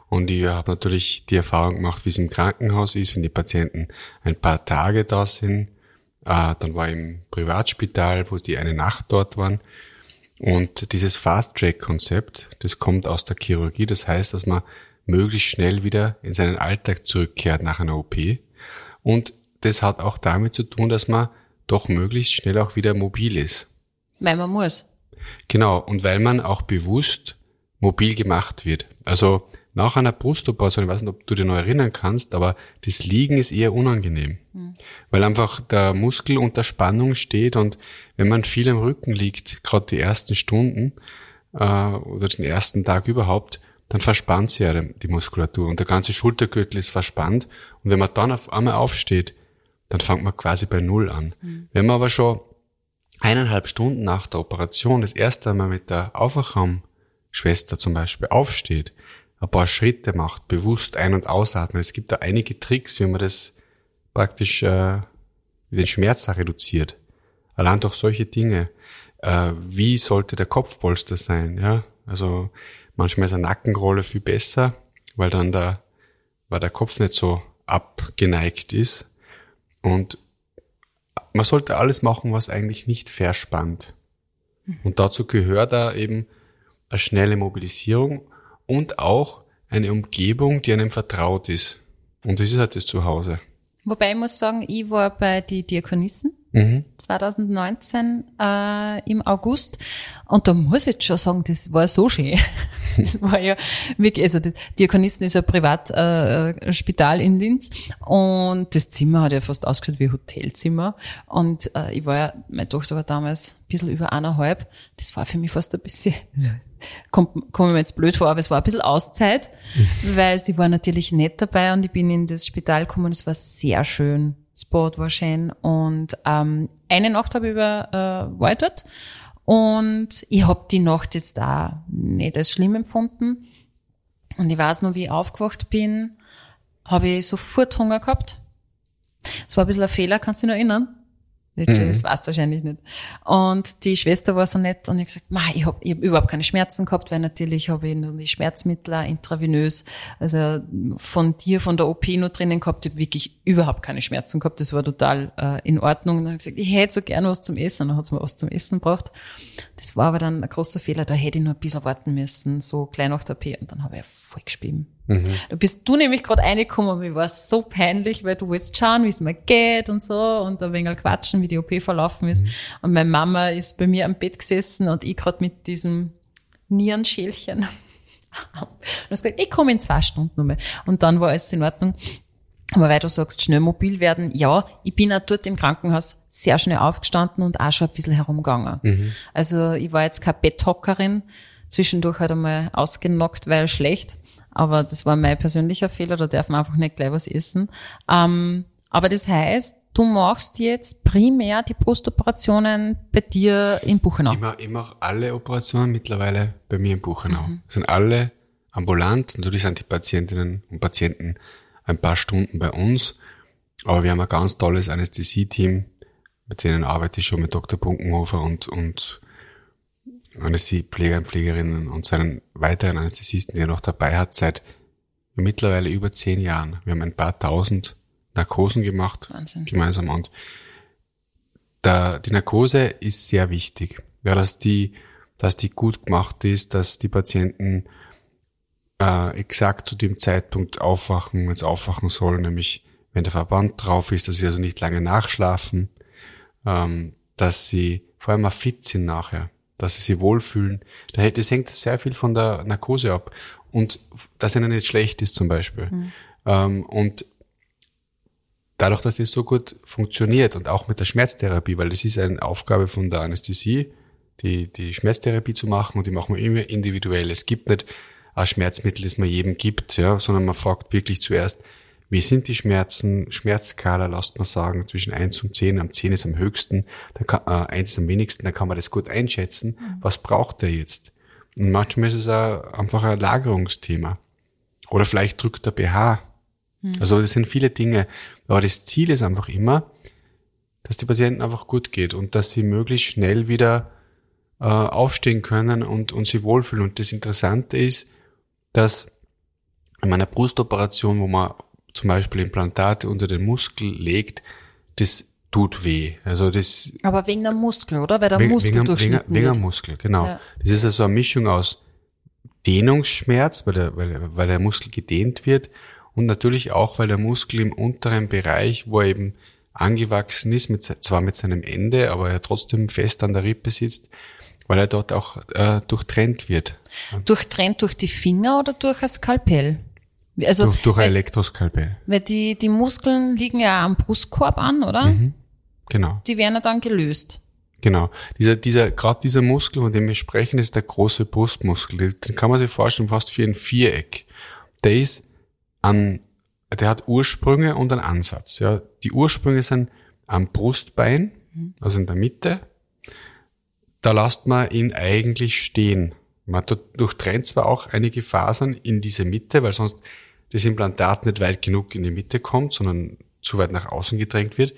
Und ich habe natürlich die Erfahrung gemacht, wie es im Krankenhaus ist, wenn die Patienten ein paar Tage da sind. Äh, dann war ich im Privatspital, wo die eine Nacht dort waren. Und dieses Fast-Track-Konzept, das kommt aus der Chirurgie. Das heißt, dass man möglichst schnell wieder in seinen Alltag zurückkehrt nach einer OP. Und das hat auch damit zu tun, dass man doch möglichst schnell auch wieder mobil ist. Weil man muss. Genau. Und weil man auch bewusst mobil gemacht wird. Also nach einer Brustoperation, ich weiß nicht, ob du dich noch erinnern kannst, aber das Liegen ist eher unangenehm. Mhm. Weil einfach der Muskel unter Spannung steht und wenn man viel im Rücken liegt, gerade die ersten Stunden äh, oder den ersten Tag überhaupt, dann verspannt sich ja die Muskulatur und der ganze Schultergürtel ist verspannt. Und wenn man dann auf einmal aufsteht, dann fängt man quasi bei Null an. Mhm. Wenn man aber schon eineinhalb Stunden nach der Operation das erste Mal mit der Aufwachraumschwester zum Beispiel aufsteht, ein paar Schritte macht, bewusst ein- und ausatmen. Es gibt da einige Tricks, wie man das praktisch äh, den Schmerz reduziert. Allein durch solche Dinge. Äh, wie sollte der Kopfpolster sein? Ja, also manchmal ist eine Nackenrolle viel besser, weil dann der, weil der Kopf nicht so abgeneigt ist. Und man sollte alles machen, was eigentlich nicht verspannt. Und dazu gehört da eben eine schnelle Mobilisierung und auch eine Umgebung, die einem vertraut ist. Und das ist halt das Zuhause. Wobei ich muss sagen, ich war bei die Diakonissen mhm. 2019 äh, im August und da muss ich jetzt schon sagen, das war so schön. das war ja wirklich, also die Diakonissen ist ein Privatspital äh, in Linz und das Zimmer hat ja fast ausgeschaut wie ein Hotelzimmer und äh, ich war ja, meine Tochter war damals ein bisschen über eineinhalb, das war für mich fast ein bisschen, also kommt, komme mir jetzt blöd vor, aber es war ein bisschen Auszeit, mhm. weil sie war natürlich nett dabei und ich bin in das Spital gekommen und es war sehr schön. Das Bad war schön und ähm, eine Nacht habe ich über äh, und ich habe die Nacht jetzt da nicht als schlimm empfunden und ich weiß noch, wie ich aufgewacht bin, habe ich sofort Hunger gehabt. Es war ein bisschen ein Fehler, kannst du dich noch erinnern? Das mhm. weißt wahrscheinlich nicht. Und die Schwester war so nett und ich gesagt, Ma, ich habe ich hab überhaupt keine Schmerzen gehabt, weil natürlich habe ich nur die Schmerzmittel intravenös, also von dir, von der OP nur drinnen gehabt, ich habe wirklich überhaupt keine Schmerzen gehabt. Das war total äh, in Ordnung. Und dann habe ich gesagt, ich hätte so gerne was zum Essen. Dann hat sie mir was zum Essen gebracht. Das war aber dann ein großer Fehler, da hätte ich nur ein bisschen warten müssen, so klein nach der OP. Und dann habe ich voll gespielt. Mhm. Da bist du nämlich gerade reingekommen und mir war so peinlich, weil du willst schauen, wie es mir geht und so und ein wenig quatschen, wie die OP verlaufen ist. Mhm. Und meine Mama ist bei mir am Bett gesessen und ich gerade mit diesem Nierenschälchen. und hast gesagt, ich komme in zwei Stunden nochmal. Und dann war alles in Ordnung. Aber weil du sagst, schnell mobil werden, ja, ich bin auch dort im Krankenhaus sehr schnell aufgestanden und auch schon ein bisschen herumgegangen. Mhm. Also ich war jetzt keine Betthockerin, zwischendurch halt einmal ausgenockt, weil schlecht. Aber das war mein persönlicher Fehler, da darf man einfach nicht gleich was essen. Ähm, aber das heißt, du machst jetzt primär die Brustoperationen bei dir in Buchenau. Ich mache, ich mache alle Operationen mittlerweile bei mir in Buchenau. Mhm. Das sind alle ambulant. Natürlich sind die Patientinnen und Patienten ein paar Stunden bei uns. Aber wir haben ein ganz tolles Anästhesie-Team, mit denen arbeite ich schon mit Dr. Bunkenhofer und, und Anästhesiepfleger und Pflegerinnen und seinen weiteren Anästhesisten, die er noch dabei hat, seit mittlerweile über zehn Jahren. Wir haben ein paar tausend Narkosen gemacht, Wahnsinn. gemeinsam und da, die Narkose ist sehr wichtig. Ja, dass die, dass die gut gemacht ist, dass die Patienten äh, exakt zu dem Zeitpunkt aufwachen, wenn sie aufwachen sollen, nämlich wenn der Verband drauf ist, dass sie also nicht lange nachschlafen, ähm, dass sie vor allem auch fit sind nachher dass sie sich wohlfühlen. Das hängt sehr viel von der Narkose ab. Und dass ihnen nicht schlecht ist zum Beispiel. Mhm. Ähm, und dadurch, dass es so gut funktioniert und auch mit der Schmerztherapie, weil das ist eine Aufgabe von der Anästhesie, die, die Schmerztherapie zu machen und die machen wir immer individuell. Es gibt nicht ein Schmerzmittel, das man jedem gibt, ja, sondern man fragt wirklich zuerst, wie sind die Schmerzen? Schmerzskala, lasst man sagen, zwischen eins und zehn. Am zehn ist am höchsten, dann kann, äh, 1 ist am wenigsten, dann kann man das gut einschätzen. Mhm. Was braucht er jetzt? Und manchmal ist es auch einfach ein Lagerungsthema. Oder vielleicht drückt der BH. Mhm. Also das sind viele Dinge. Aber das Ziel ist einfach immer, dass die Patienten einfach gut geht und dass sie möglichst schnell wieder äh, aufstehen können und, und sie wohlfühlen. Und das Interessante ist, dass in meiner Brustoperation, wo man zum Beispiel Implantate unter den Muskel legt, das tut weh. Also das. Aber wegen der Muskel, oder? Weil der wegen, Muskel wegen, durchschnitten wegen, wegen der Muskel, genau. Ja. Das ist also eine Mischung aus Dehnungsschmerz, weil der, weil, weil der Muskel gedehnt wird und natürlich auch, weil der Muskel im unteren Bereich, wo er eben angewachsen ist, mit, zwar mit seinem Ende, aber er trotzdem fest an der Rippe sitzt, Weil er dort auch äh, durchtrennt wird. Durchtrennt durch die Finger oder durch ein Skalpell? Also, durch, durch ein weil, Elektroskalpell. weil die, die Muskeln liegen ja am Brustkorb an, oder? Mhm. Genau. Die werden ja dann gelöst. Genau. Dieser, dieser, gerade dieser Muskel, von dem wir sprechen, ist der große Brustmuskel. Den kann man sich vorstellen fast wie ein Viereck. Der ist an, der hat Ursprünge und einen Ansatz. Ja, die Ursprünge sind am Brustbein, also in der Mitte. Da lässt man ihn eigentlich stehen. Man durchtrennt zwar auch einige Fasern in diese Mitte, weil sonst das Implantat nicht weit genug in die Mitte kommt, sondern zu weit nach außen gedrängt wird.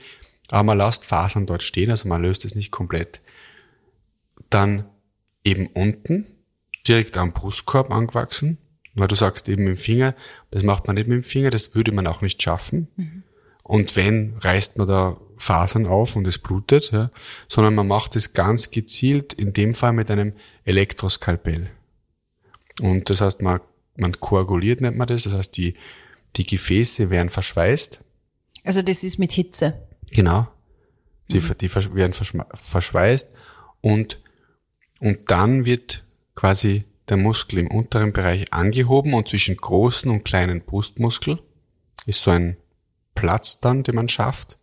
Aber man lässt Fasern dort stehen, also man löst es nicht komplett. Dann eben unten, direkt am Brustkorb angewachsen, weil du sagst eben mit dem Finger, das macht man nicht mit dem Finger, das würde man auch nicht schaffen. Mhm. Und wenn, reißt man da Fasern auf und es blutet, ja, sondern man macht es ganz gezielt, in dem Fall mit einem Elektroskalpell. Und das heißt, man, man koaguliert, nennt man das, das heißt, die, die Gefäße werden verschweißt. Also das ist mit Hitze. Genau. Die, mhm. die werden verschweißt und, und dann wird quasi der Muskel im unteren Bereich angehoben und zwischen großen und kleinen Brustmuskel ist so ein Platz dann, den man schafft.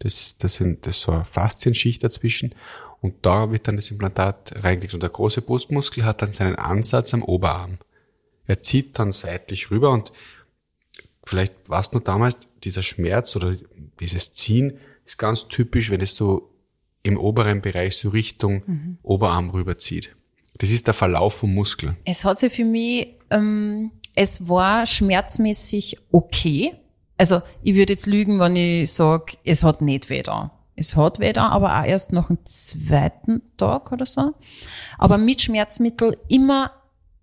Das, das, sind, das ist so eine Faszienschicht dazwischen. Und da wird dann das Implantat reingelegt. Und der große Brustmuskel hat dann seinen Ansatz am Oberarm. Er zieht dann seitlich rüber und vielleicht war es nur damals, dieser Schmerz oder dieses Ziehen ist ganz typisch, wenn es so im oberen Bereich so Richtung mhm. Oberarm rüberzieht. Das ist der Verlauf vom Muskel. Es hat sich für mich, ähm, es war schmerzmäßig okay. Also ich würde jetzt lügen, wenn ich sage, es hat nicht da. Es hat da, aber auch erst nach dem zweiten Tag oder so. Aber mit Schmerzmittel immer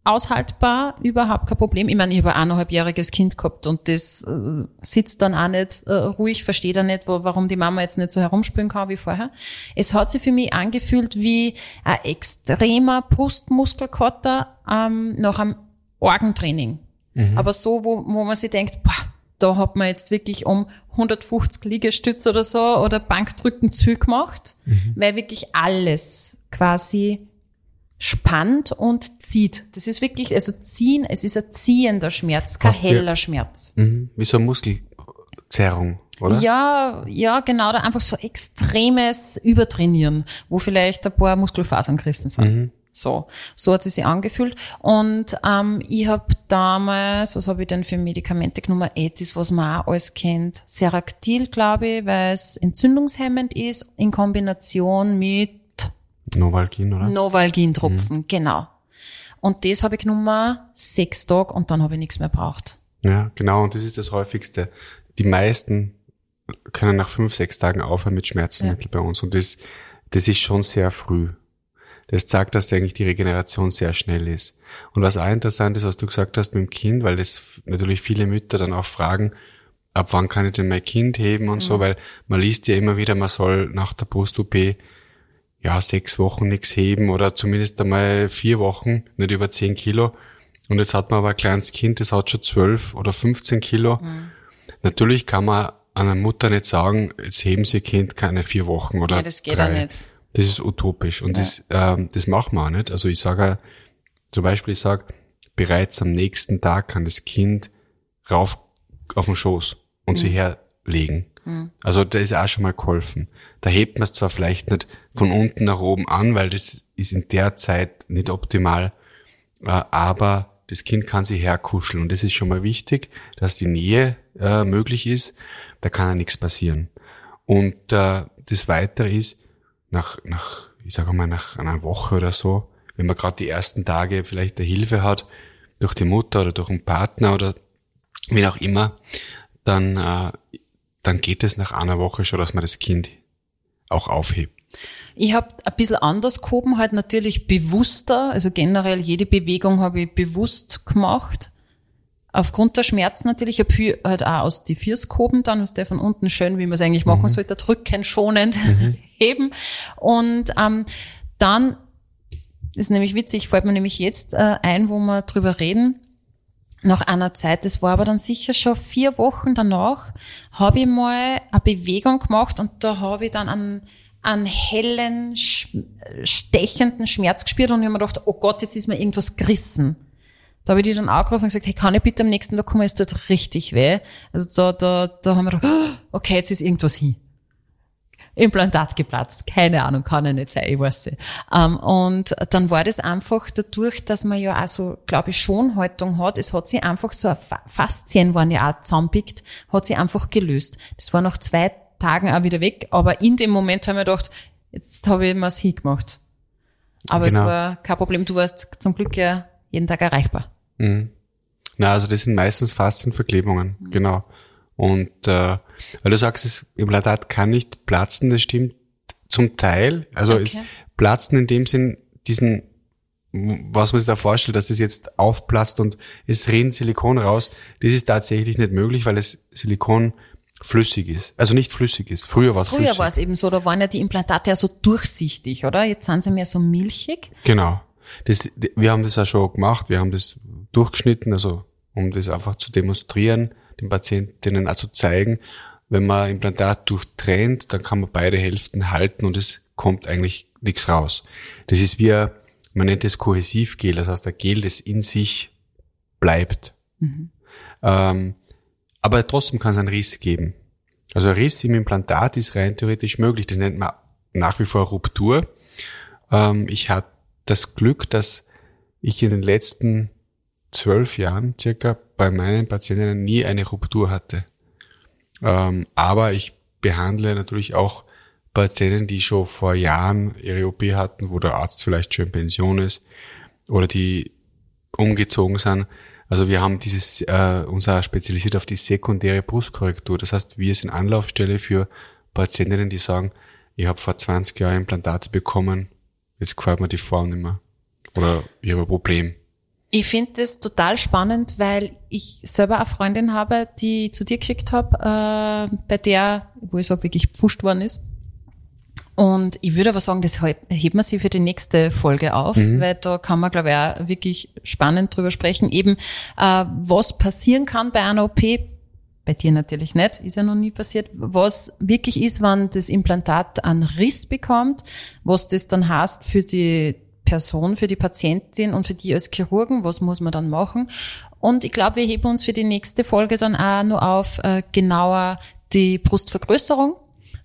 aushaltbar, überhaupt kein Problem. Ich meine, ich habe ein eineinhalbjähriges Kind gehabt und das äh, sitzt dann auch nicht äh, ruhig, versteht er nicht, wo, warum die Mama jetzt nicht so herumspülen kann wie vorher. Es hat sich für mich angefühlt wie ein extremer Brustmuskelkater ähm, nach einem Orgentraining. Mhm. Aber so, wo, wo man sich denkt, boah, da hat man jetzt wirklich um 150 Liegestütze oder so oder Bankdrücken zu gemacht, mhm. weil wirklich alles quasi spannt und zieht. Das ist wirklich, also ziehen, es ist ein ziehender Schmerz, kein Fast heller wie, Schmerz. Mhm, wie so eine Muskelzerrung, oder? Ja, ja, genau, da einfach so extremes Übertrainieren, wo vielleicht ein paar Muskelfasern gerissen sind. Mhm. So, so hat sie sich angefühlt. Und ähm, ich habe damals, was habe ich denn für Medikamente genommen? Etis, was man auch alles kennt. Seractil, glaube ich, weil es entzündungshemmend ist, in Kombination mit Novalgin, oder? Novalgin-Tropfen, mhm. genau. Und das habe ich genommen sechs Tage und dann habe ich nichts mehr braucht. Ja, genau. Und das ist das häufigste. Die meisten können nach fünf, sechs Tagen aufhören mit Schmerzmitteln ja. bei uns. Und das, das ist schon sehr früh. Das zeigt, dass eigentlich die Regeneration sehr schnell ist. Und was auch interessant ist, was du gesagt hast mit dem Kind, weil das natürlich viele Mütter dann auch fragen, ab wann kann ich denn mein Kind heben und mhm. so, weil man liest ja immer wieder, man soll nach der Brust-OP ja, sechs Wochen nichts heben oder zumindest einmal vier Wochen, nicht über zehn Kilo. Und jetzt hat man aber ein kleines Kind, das hat schon zwölf oder 15 Kilo. Mhm. Natürlich kann man einer Mutter nicht sagen, jetzt heben Sie Kind keine vier Wochen oder ja, das geht drei. nicht. Das ist utopisch und ja. das, ähm, das machen wir auch nicht. Also ich sage zum Beispiel, ich sage, bereits am nächsten Tag kann das Kind rauf auf den Schoß und mhm. sie herlegen. Mhm. Also da ist auch schon mal geholfen. Da hebt man es zwar vielleicht nicht von unten nach oben an, weil das ist in der Zeit nicht optimal, äh, aber das Kind kann sich herkuscheln und das ist schon mal wichtig, dass die Nähe äh, möglich ist. Da kann ja nichts passieren. Und äh, das Weitere ist, nach, nach, ich sage mal, nach einer Woche oder so, wenn man gerade die ersten Tage vielleicht eine Hilfe hat, durch die Mutter oder durch einen Partner oder wie auch immer, dann äh, dann geht es nach einer Woche schon, dass man das Kind auch aufhebt. Ich habe ein bisschen anders gehoben, halt natürlich bewusster, also generell jede Bewegung habe ich bewusst gemacht. Aufgrund der Schmerzen natürlich, ich habe viel halt auch aus die Viers gehoben, dann ist der von unten schön, wie man es eigentlich machen mhm. sollte, drücken, schonend mhm. heben. Und ähm, dann ist nämlich witzig, fällt mir nämlich jetzt äh, ein, wo wir drüber reden, nach einer Zeit, das war aber dann sicher schon vier Wochen danach, habe ich mal eine Bewegung gemacht und da habe ich dann einen, einen hellen, stechenden Schmerz gespürt und ich habe mir gedacht, oh Gott, jetzt ist mir irgendwas gerissen. Da habe ich die dann angerufen und gesagt, hey, kann ich bitte am nächsten Tag kommen, es tut richtig weh. Also da, da, da haben wir gedacht, okay, jetzt ist irgendwas hin. Implantat geplatzt. Keine Ahnung, kann ja nicht sein, ich weiß nicht. Um, und dann war das einfach dadurch, dass man ja auch so, glaube ich, Schonhaltung hat. Es hat sich einfach so, Faszien waren ja auch zusammenpickt, hat sich einfach gelöst. Das war nach zwei Tagen auch wieder weg, aber in dem Moment haben wir gedacht, jetzt habe ich mir's hingemacht. Aber genau. es war kein Problem. Du warst zum Glück ja jeden Tag erreichbar. Mhm. Na, also das sind meistens Faszienverklebungen, mhm. genau. Und äh, weil du sagst, das Implantat kann nicht platzen, das stimmt zum Teil. Also okay. es platzen in dem Sinn diesen, was man sich da vorstellt, dass es jetzt aufplatzt und es rinnt Silikon raus, das ist tatsächlich nicht möglich, weil das Silikon flüssig ist. Also nicht flüssig ist. Früher war es flüssig. Früher war es eben so, da waren ja die Implantate ja so durchsichtig, oder? Jetzt sind sie mehr so milchig. Genau. Das, wir haben das auch schon gemacht. Wir haben das durchgeschnitten, also um das einfach zu demonstrieren, den Patientinnen auch zu zeigen. Wenn man Implantat durchtrennt, dann kann man beide Hälften halten und es kommt eigentlich nichts raus. Das ist wie, ein, man nennt es Kohäsivgel, das heißt ein Gel, das in sich bleibt. Mhm. Ähm, aber trotzdem kann es einen Riss geben. Also ein Riss im Implantat ist rein theoretisch möglich. Das nennt man nach wie vor Ruptur. Ähm, ich hatte das Glück, dass ich in den letzten zwölf Jahren circa bei meinen Patientinnen nie eine Ruptur hatte. Ähm, aber ich behandle natürlich auch Patienten, die schon vor Jahren ihre OP hatten, wo der Arzt vielleicht schon in Pension ist oder die umgezogen sind. Also wir haben dieses, äh, unser spezialisiert auf die sekundäre Brustkorrektur. Das heißt, wir sind Anlaufstelle für Patientinnen, die sagen, ich habe vor 20 Jahren Implantate bekommen, jetzt gefällt mir die Form nicht mehr. Oder ich habe ein Problem. Ich finde das total spannend, weil ich selber eine Freundin habe, die zu dir geschickt habe, äh, bei der, wo ich sage, wirklich gepfuscht worden ist. Und ich würde aber sagen, das heben wir sie für die nächste Folge auf, mhm. weil da kann man, glaube ich, auch wirklich spannend drüber sprechen. Eben, äh, was passieren kann bei einer OP, bei dir natürlich nicht, ist ja noch nie passiert. Was wirklich ist, wenn das Implantat einen Riss bekommt, was das dann heißt für die Person, für die Patientin und für die als Chirurgen, was muss man dann machen? Und ich glaube, wir heben uns für die nächste Folge dann auch nur auf äh, genauer die Brustvergrößerung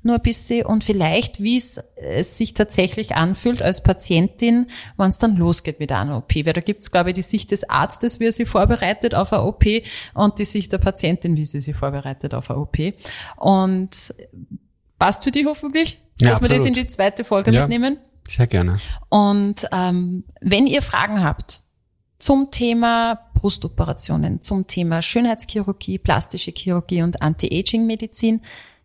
nur ein bisschen und vielleicht, wie es, es sich tatsächlich anfühlt als Patientin, wenn es dann losgeht mit einer OP. Weil da gibt es, glaube ich, die Sicht des Arztes, wie er sie vorbereitet auf eine OP und die Sicht der Patientin, wie sie sie vorbereitet auf eine OP. Und passt für dich hoffentlich, ja, dass absolut. wir das in die zweite Folge ja, mitnehmen? Sehr gerne. Und ähm, wenn ihr Fragen habt, zum Thema Brustoperationen, zum Thema Schönheitschirurgie, plastische Chirurgie und Anti-Aging-Medizin,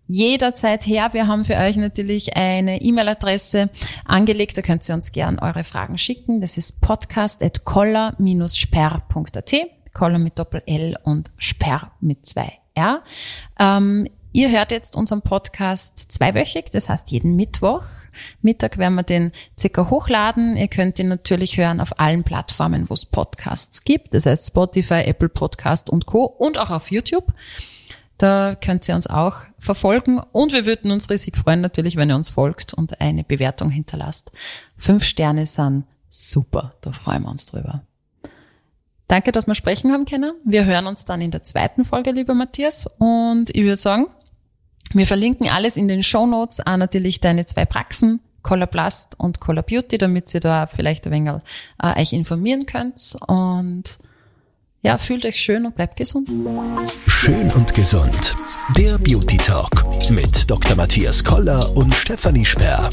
jederzeit her. Wir haben für euch natürlich eine E-Mail-Adresse angelegt. Da könnt ihr uns gern eure Fragen schicken. Das ist podcast.koller-sperr.at. Koller mit Doppel-L und Sperr mit zwei R. Ähm, Ihr hört jetzt unseren Podcast zweiwöchig, das heißt jeden Mittwoch. Mittag werden wir den circa hochladen. Ihr könnt ihn natürlich hören auf allen Plattformen, wo es Podcasts gibt. Das heißt Spotify, Apple Podcast und Co. und auch auf YouTube. Da könnt ihr uns auch verfolgen und wir würden uns riesig freuen natürlich, wenn ihr uns folgt und eine Bewertung hinterlasst. Fünf Sterne sind super, da freuen wir uns drüber. Danke, dass wir sprechen haben können. Wir hören uns dann in der zweiten Folge, lieber Matthias. Und ich würde sagen, wir verlinken alles in den Show Notes, auch natürlich deine zwei Praxen, Coloplast und Color Beauty, damit ihr da vielleicht ein wenig äh, euch informieren könnt. Und ja, fühlt euch schön und bleibt gesund. Schön und gesund. Der Beauty Talk mit Dr. Matthias Koller und Stefanie Sperr.